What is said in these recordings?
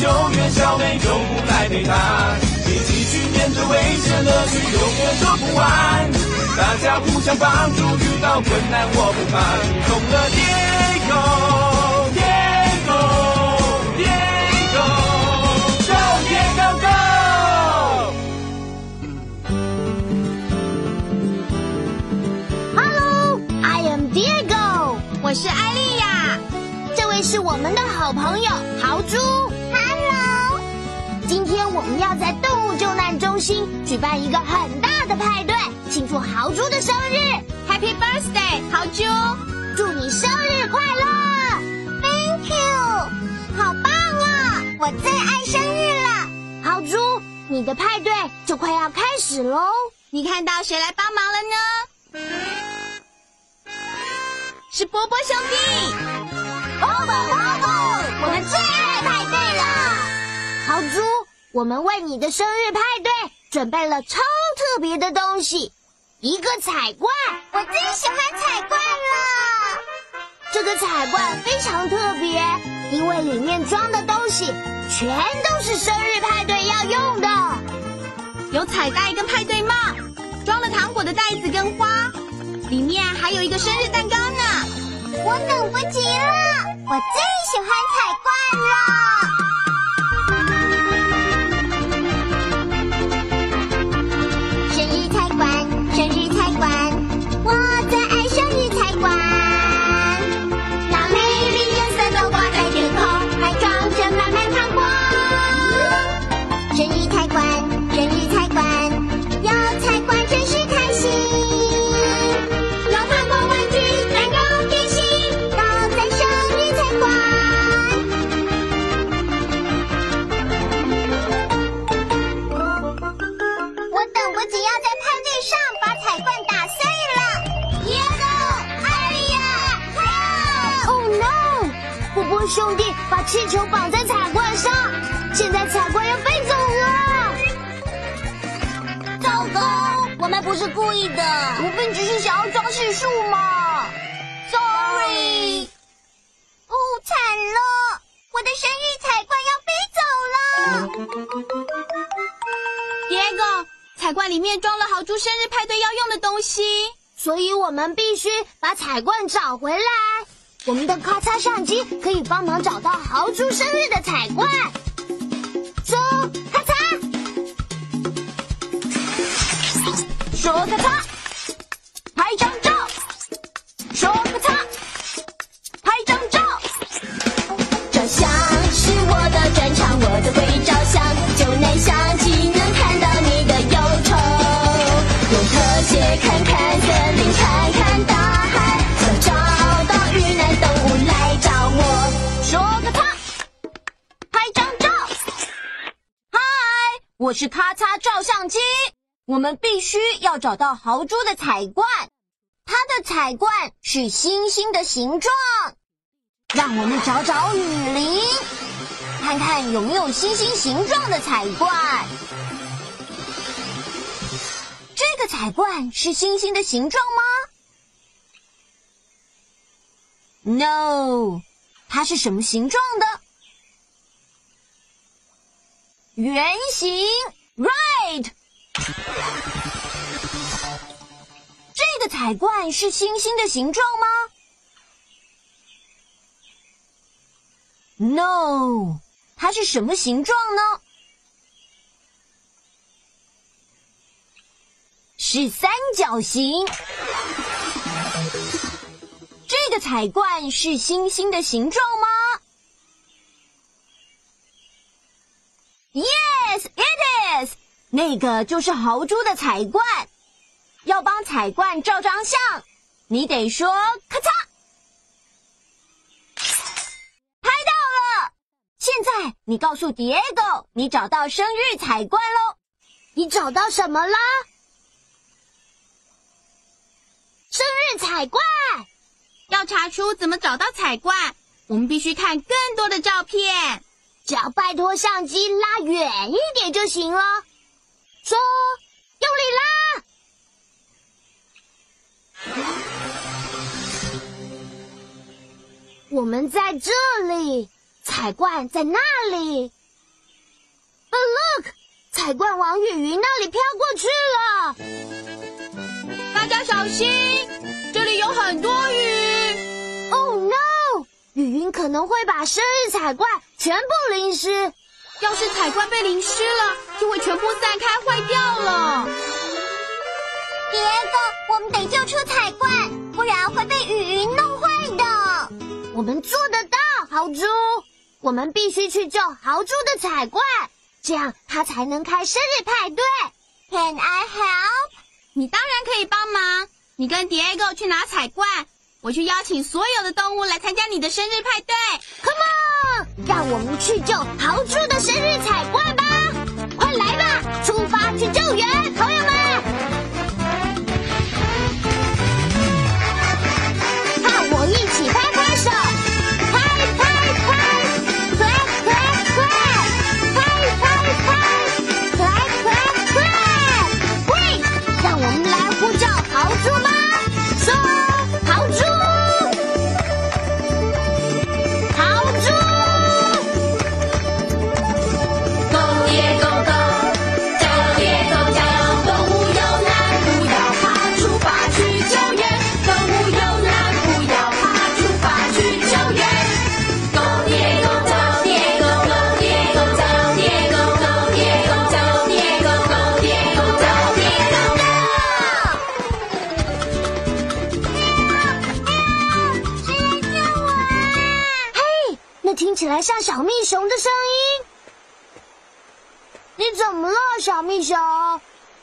救援小美，救护来陪他，一起去面对危险，乐趣永远说不完。大家互相帮助，遇到困难我不怕。懂了，Diego Diego Diego Go Diego Go！Hello，I am Diego，我是艾丽亚，这位是我们的好朋友豪猪。今天我们要在动物救难中心举办一个很大的派对，庆祝豪猪的生日。Happy birthday，豪猪！祝你生日快乐！Thank you，好棒啊！我最爱生日了。豪猪，你的派对就快要开始喽。你看到谁来帮忙了呢？是波波兄弟。波波波波，我们最爱派对了。豪猪，我们为你的生日派对准备了超特别的东西，一个彩罐。我最喜欢彩罐了。这个彩罐非常特别，因为里面装的东西全都是生日派对要用的。有彩带跟派对帽，装了糖果的袋子跟花，里面还有一个生日蛋糕呢。我等不及了，我最喜欢彩罐了。不是故意的，我们只是想要装饰树嘛。Sorry。哦，惨了，我的生日彩罐要飞走了。Diego，彩罐里面装了豪猪生日派对要用的东西。所以我们必须把彩罐找回来。我们的咔嚓相机可以帮忙找到豪猪生日的彩罐。说咔嚓，拍张照。说咔嚓，拍张照。照相是我的专长，我最会照相。就那相机能看到你的忧愁，用特写看看森林，看看大海，想找到遇难动物来找我。说个嚓，拍张照。嗨，我是咔嚓照相机。我们必须要找到豪猪的彩罐，它的彩罐是星星的形状。让我们找找雨林，看看有没有星星形状的彩罐。这个彩罐是星星的形状吗？No，它是什么形状的？圆形，right。彩罐是星星的形状吗？No，它是什么形状呢？是三角形。这个彩罐是星星的形状吗 Yes, it is。那个就是豪猪的彩罐。要帮彩罐照张相，你得说咔嚓，拍到了。现在你告诉 Diego，你找到生日彩罐喽。你找到什么啦？生日彩罐。要查出怎么找到彩罐，我们必须看更多的照片。只要拜托相机拉远一点就行了。说，用力拉。我们在这里，彩罐在那里。Look，彩罐往雨云那里飘过去了。大家小心，这里有很多雨。Oh no！雨云可能会把生日彩罐全部淋湿。要是彩罐被淋湿了，就会全部散开坏掉了。别个，我们得救出彩罐，不然会被雨云弄坏的。我们做得到，豪猪。我们必须去救豪猪的彩罐，这样他才能开生日派对。Can I help？你当然可以帮忙。你跟 Diego 去拿彩罐，我去邀请所有的动物来参加你的生日派对。Come on，让我们去救豪猪的生日彩罐吧！快来吧，出发去救援，朋友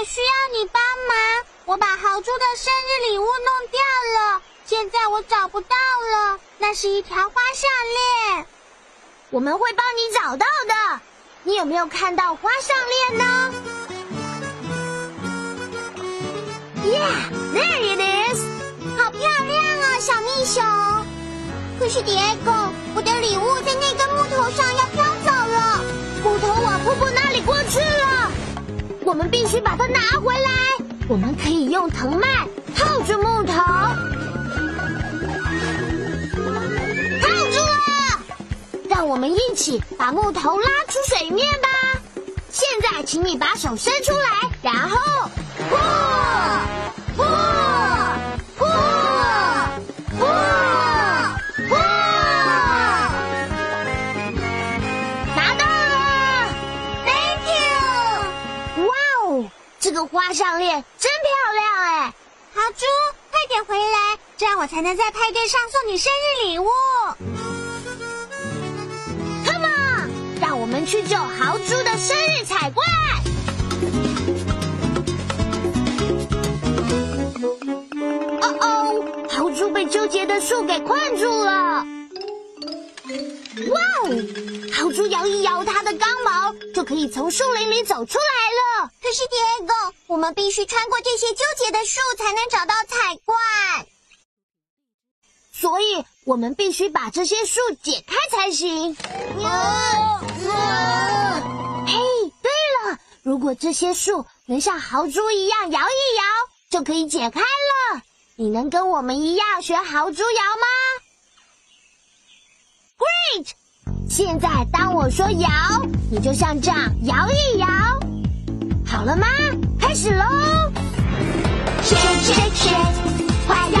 我需要你帮忙，我把豪猪的生日礼物弄掉了，现在我找不到了。那是一条花项链，我们会帮你找到的。你有没有看到花项链呢？Yeah, there it is。好漂亮啊，小蜜熊。可是，Diego，我的礼物在那根木头上要飘走了，木头往瀑布那里过。我们必须把它拿回来。我们可以用藤蔓套住木头，套住了。让我们一起把木头拉出水面吧。现在，请你把手伸出来，然后，嚯，嚯，嚯，项链真漂亮哎！豪猪，快点回来，这样我才能在派对上送你生日礼物。Come on，让我们去救豪猪的生日彩怪。哦哦，豪猪被纠结的树给困住了。哇哦，豪猪摇一摇它的刚毛，就可以从树林里走出来了。可是，Diego，我们必须穿过这些纠结的树，才能找到彩罐。所以，我们必须把这些树解开才行。嘿，对了，如果这些树能像豪猪一样摇一摇，就可以解开了。你能跟我们一样学豪猪摇吗现在当我说摇，你就像这样摇一摇。好了吗？开始喽！Shake shake shake，快摇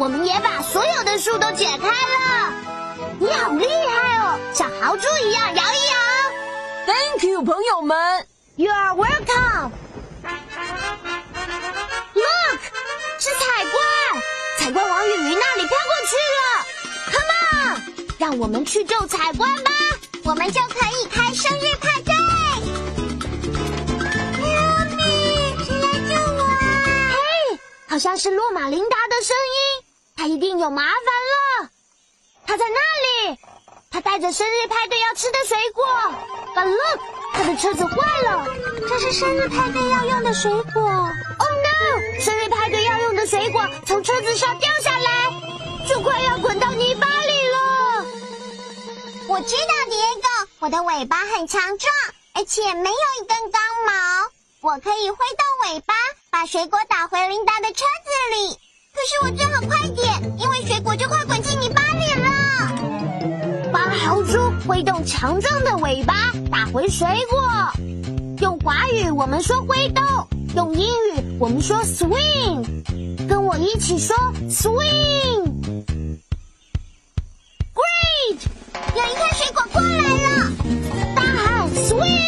我们也把所有的树都解开了。你好厉害哦，像豪猪一样摇一摇。Thank you，朋友们。You are welcome. Look，是彩冠，彩冠往雨云那里飘过去了。Come on，让我们去救彩冠吧。我们就可以开生日派对。喵咪，谁来救我啊？嘿，好像是洛马琳达的声音，她一定有麻烦了。他在那里，他带着生日派对要吃的水果。But look，他的车子坏了。这是生日派对要用的水果。Oh no！生日派对要用的水果从车子上掉下来，就快要滚到泥巴里了。我知道，迪耶狗，我的尾巴很强壮，而且没有一根钢毛，我可以挥动尾巴，把水果打回琳达的车子里。可是我最好快点，因为水果就快滚进泥巴里了。帮豪猪挥动强壮的尾巴，打回水果。用华语我们说挥动，用英语我们说 swing。跟我一起说 swing。Great！有一颗水果过来了，大喊 swing。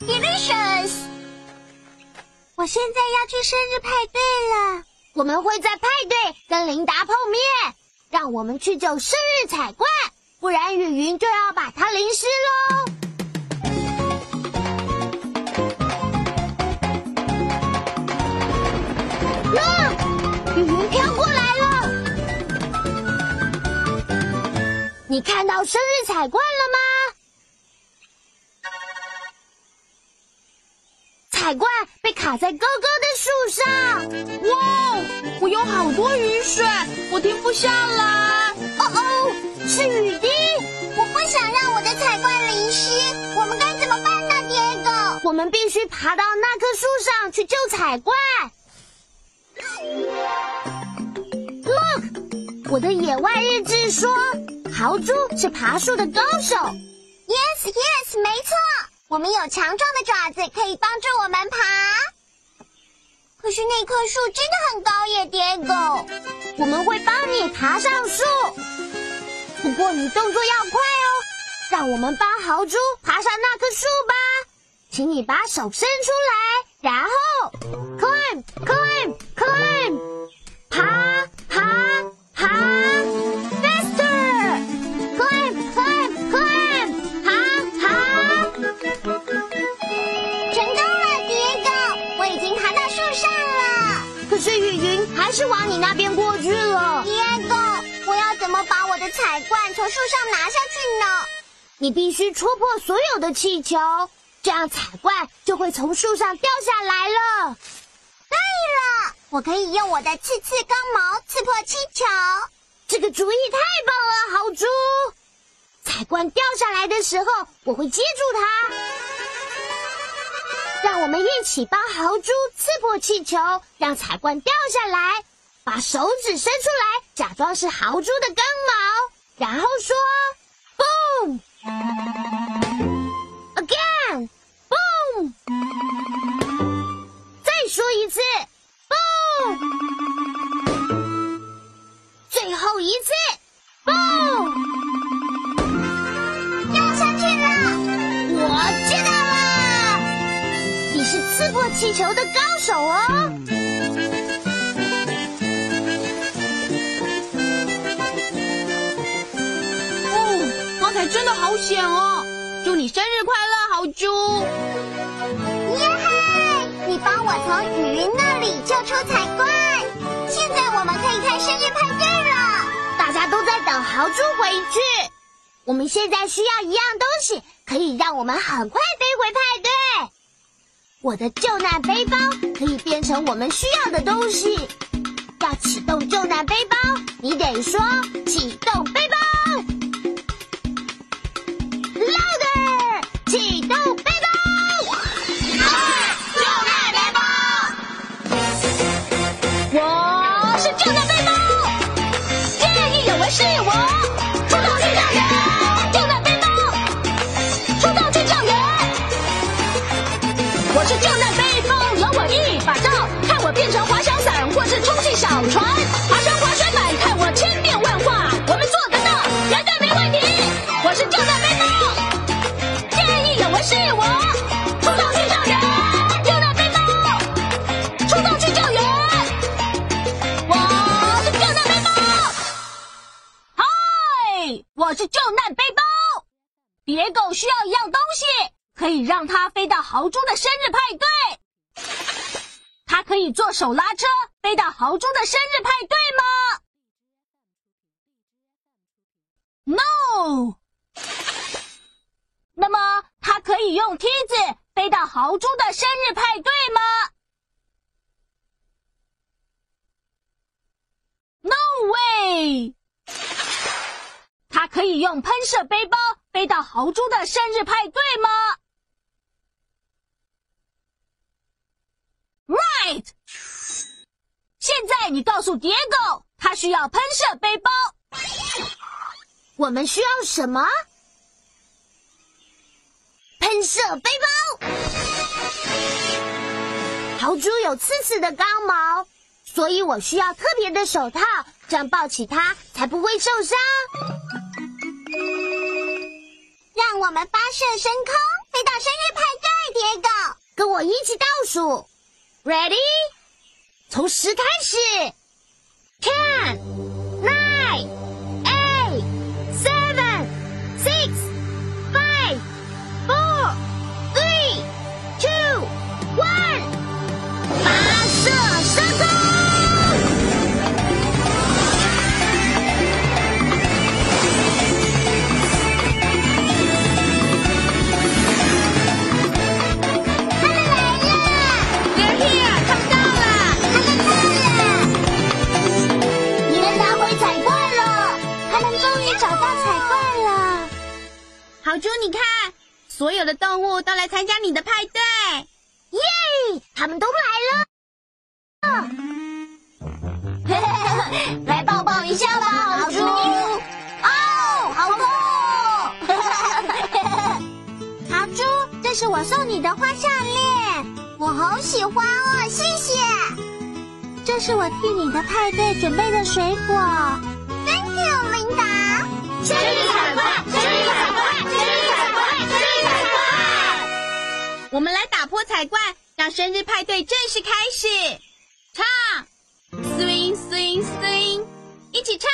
Delicious！我现在要去生日派对了。我们会在派对跟琳达碰面，让我们去救生日彩冠，不然雨云就要把它淋湿喽。雨云飘过来了。你看到生日彩冠了吗？彩怪被卡在高高的树上。哇，我有好多雨水，我停不下来。哦哦，是雨滴！我不想让我的彩怪淋湿，我们该怎么办呢，迪狗？我们必须爬到那棵树上去救彩怪。Look，我的野外日志说，豪猪是爬树的高手。Yes, yes，没错，我们有强壮的爪子可以帮助我们爬。可是那棵树真的很高耶，蝶狗。我们会帮你爬上树，不过你动作要快哦。让我们帮豪猪爬上那棵树吧，请你把手伸出来，然后 climb climb climb，爬爬爬还是往你那边过去了。蝶狗，我要怎么把我的彩罐从树上拿下去呢？你必须戳破所有的气球，这样彩罐就会从树上掉下来了。对了，我可以用我的刺刺钢毛刺破气球。这个主意太棒了，豪猪！彩罐掉下来的时候，我会接住它。让我们一起帮豪猪刺破气球，让彩罐掉下来。把手指伸出来，假装是豪猪的刚毛，然后说 “boom”，again，boom 再说。一次，球的高手哦。哦，刚才真的好险哦！祝你生日快乐，豪猪！耶嘿！你帮我从雨云那里救出彩怪，现在我们可以开生日派对了。大家都在等豪猪回去，我们现在需要一样东西，可以让我们很快。我的救难背包可以变成我们需要的东西。要启动救难背包，你得说启动背船，爬上滑水板，看我千变万化，我们做得到，绝对没问题。我是救难背包，见义勇为是我，出动去救援，救难背包，出动去救援。我是救难背包，嗨，我是救难背包。蝶狗需要一样东西，可以让它飞到豪猪的生日派对。它可以坐手拉车飞到豪猪的生日派对吗？No。那么它可以用梯子飞到豪猪的生日派对吗？No way。它可以用喷射背包飞到豪猪的生日派对吗？Right。你告诉蝶狗，它需要喷射背包。我们需要什么？喷射背包。豪猪有刺刺的刚毛，所以我需要特别的手套，这样抱起它才不会受伤。让我们发射升空，飞到生日派对，铁狗，跟我一起倒数，Ready？从十开始。看。是我替你的派对准备的水果。Thank you，琳达。生日彩怪，生日彩怪，生日彩怪，生日彩怪。我们来打破彩怪，让生日派对正式开始。唱，swing swing swing，一起唱。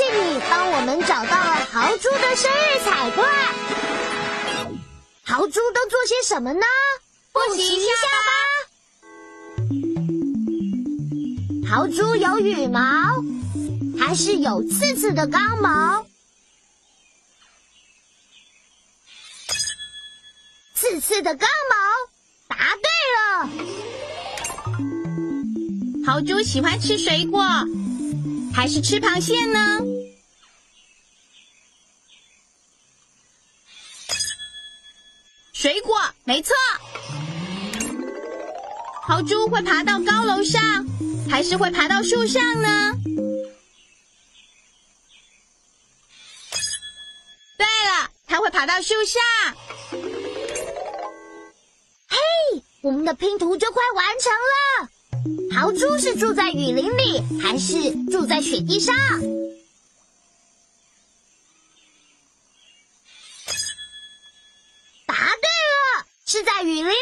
谢谢你帮我们找到了豪猪的生日彩罐。豪猪都做些什么呢？复习一下吧。豪猪有羽毛，还是有刺刺的刚毛？刺刺的刚毛，答对了。豪猪喜欢吃水果，还是吃螃蟹呢？水果，没错。豪猪会爬到高楼上，还是会爬到树上呢？对了，它会爬到树上。嘿，我们的拼图就快完成了。豪猪是住在雨林里，还是住在雪地上？答对了，是在雨林里。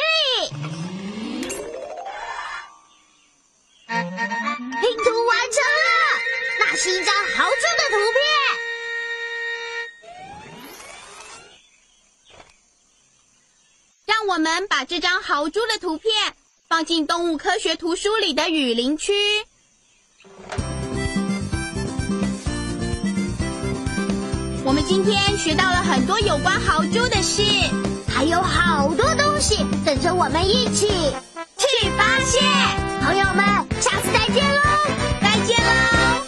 拼图完成了，那是一张豪猪的图片。让我们把这张豪猪的图片放进动物科学图书里的雨林区。我们今天学到了很多有关豪猪的事，还有好多东西等着我们一起去发现。朋友们，下次再见喽！再见喽！